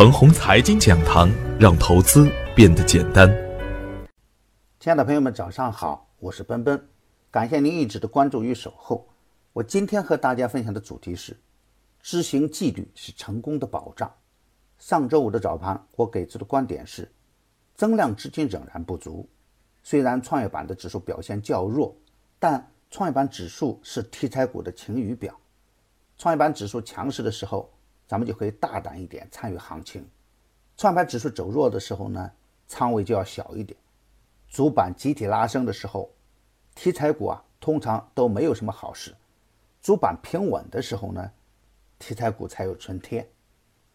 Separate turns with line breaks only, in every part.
程红财经讲堂，让投资变得简单。
亲爱的朋友们，早上好，我是奔奔，感谢您一直的关注与守候。我今天和大家分享的主题是：执行纪律是成功的保障。上周五的早盘，我给出的观点是，增量资金仍然不足。虽然创业板的指数表现较弱，但创业板指数是题材股的晴雨表。创业板指数强势的时候，咱们就可以大胆一点参与行情；创业板指数走弱的时候呢，仓位就要小一点。主板集体拉升的时候，题材股啊通常都没有什么好事；主板平稳的时候呢，题材股才有春天。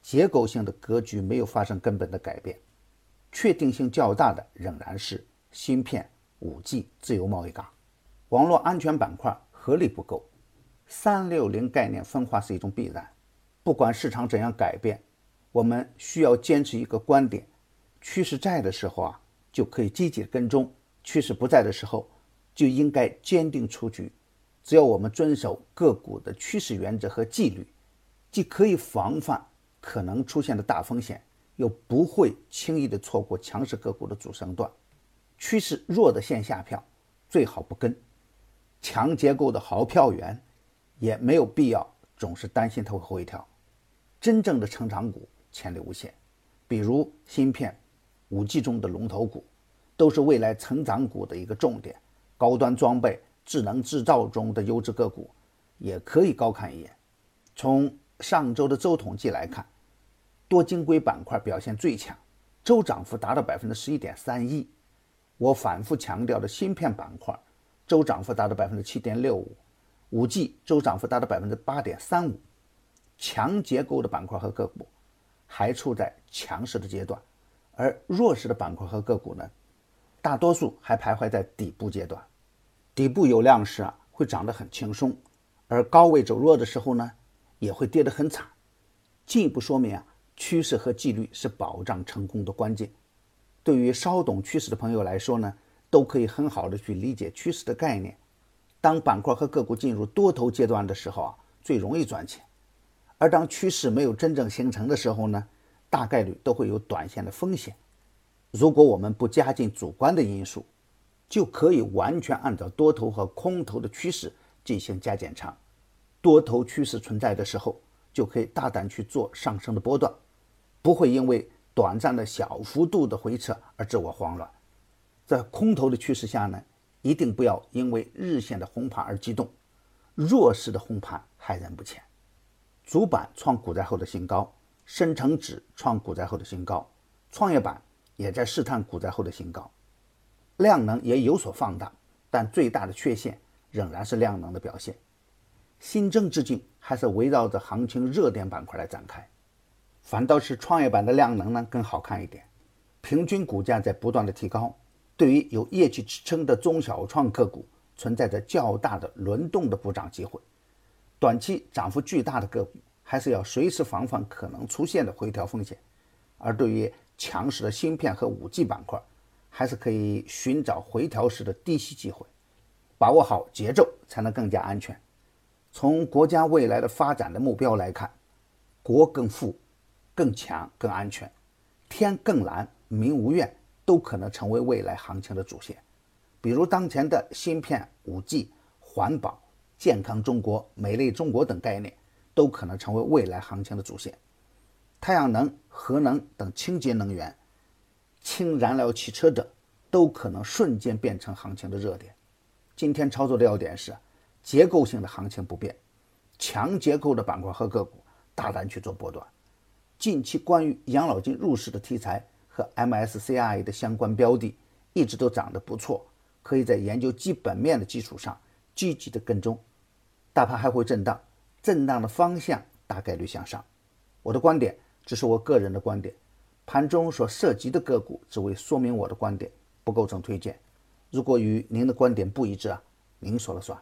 结构性的格局没有发生根本的改变，确定性较大的仍然是芯片、五 G、自由贸易港、网络安全板块合力不够。三六零概念分化是一种必然。不管市场怎样改变，我们需要坚持一个观点：趋势在的时候啊，就可以积极跟踪；趋势不在的时候，就应该坚定出局。只要我们遵守个股的趋势原则和纪律，既可以防范可能出现的大风险，又不会轻易的错过强势个股的主升段。趋势弱的线下票最好不跟，强结构的好票源也没有必要总是担心它会回调。真正的成长股潜力无限，比如芯片、五 G 中的龙头股，都是未来成长股的一个重点。高端装备、智能制造中的优质个股，也可以高看一眼。从上周的周统计来看，多晶硅板块表现最强，周涨幅达到百分之十一点三一。我反复强调的芯片板块，周涨幅达到百分之七点六五，五 G 周涨幅达到百分之八点三五。强结构的板块和个股还处在强势的阶段，而弱势的板块和个股呢，大多数还徘徊在底部阶段。底部有量时啊，会涨得很轻松；而高位走弱的时候呢，也会跌得很惨。进一步说明啊，趋势和纪律是保障成功的关键。对于稍懂趋势的朋友来说呢，都可以很好的去理解趋势的概念。当板块和个股进入多头阶段的时候啊，最容易赚钱。而当趋势没有真正形成的时候呢，大概率都会有短线的风险。如果我们不加进主观的因素，就可以完全按照多头和空头的趋势进行加减仓。多头趋势存在的时候，就可以大胆去做上升的波段，不会因为短暂的小幅度的回撤而自我慌乱。在空头的趋势下呢，一定不要因为日线的红盘而激动，弱势的红盘害人不浅。主板创股灾后的新高，深成指创股灾后的新高，创业板也在试探股灾后的新高，量能也有所放大，但最大的缺陷仍然是量能的表现。新增资金还是围绕着行情热点板块来展开，反倒是创业板的量能呢更好看一点，平均股价在不断的提高，对于有业绩支撑的中小创个股存在着较大的轮动的补涨机会。短期涨幅巨大的个股，还是要随时防范可能出现的回调风险；而对于强势的芯片和五 G 板块，还是可以寻找回调时的低吸机会，把握好节奏才能更加安全。从国家未来的发展的目标来看，国更富、更强、更安全，天更蓝、民无怨，都可能成为未来行情的主线。比如当前的芯片、五 G、环保。健康中国、美丽中国等概念都可能成为未来行情的主线。太阳能、核能等清洁能源、氢燃料汽车等都可能瞬间变成行情的热点。今天操作的要点是：结构性的行情不变，强结构的板块和个股大胆去做波段。近期关于养老金入市的题材和 MSCI 的相关标的一直都涨得不错，可以在研究基本面的基础上。积极的跟踪，大盘还会震荡，震荡的方向大概率向上。我的观点只是我个人的观点，盘中所涉及的个股只为说明我的观点，不构成推荐。如果与您的观点不一致啊，您说了算。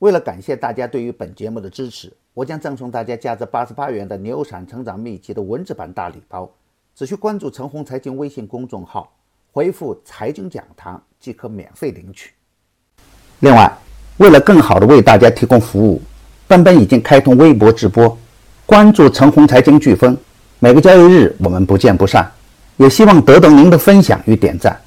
为了感谢大家对于本节目的支持，我将赠送大家价值八十八元的牛散成长秘籍的文字版大礼包，只需关注陈红财经微信公众号，回复“财经讲堂”即可免费领取。另外。为了更好的为大家提供服务，奔奔已经开通微博直播，关注“陈红财经飓风”，每个交易日我们不见不散，也希望得到您的分享与点赞。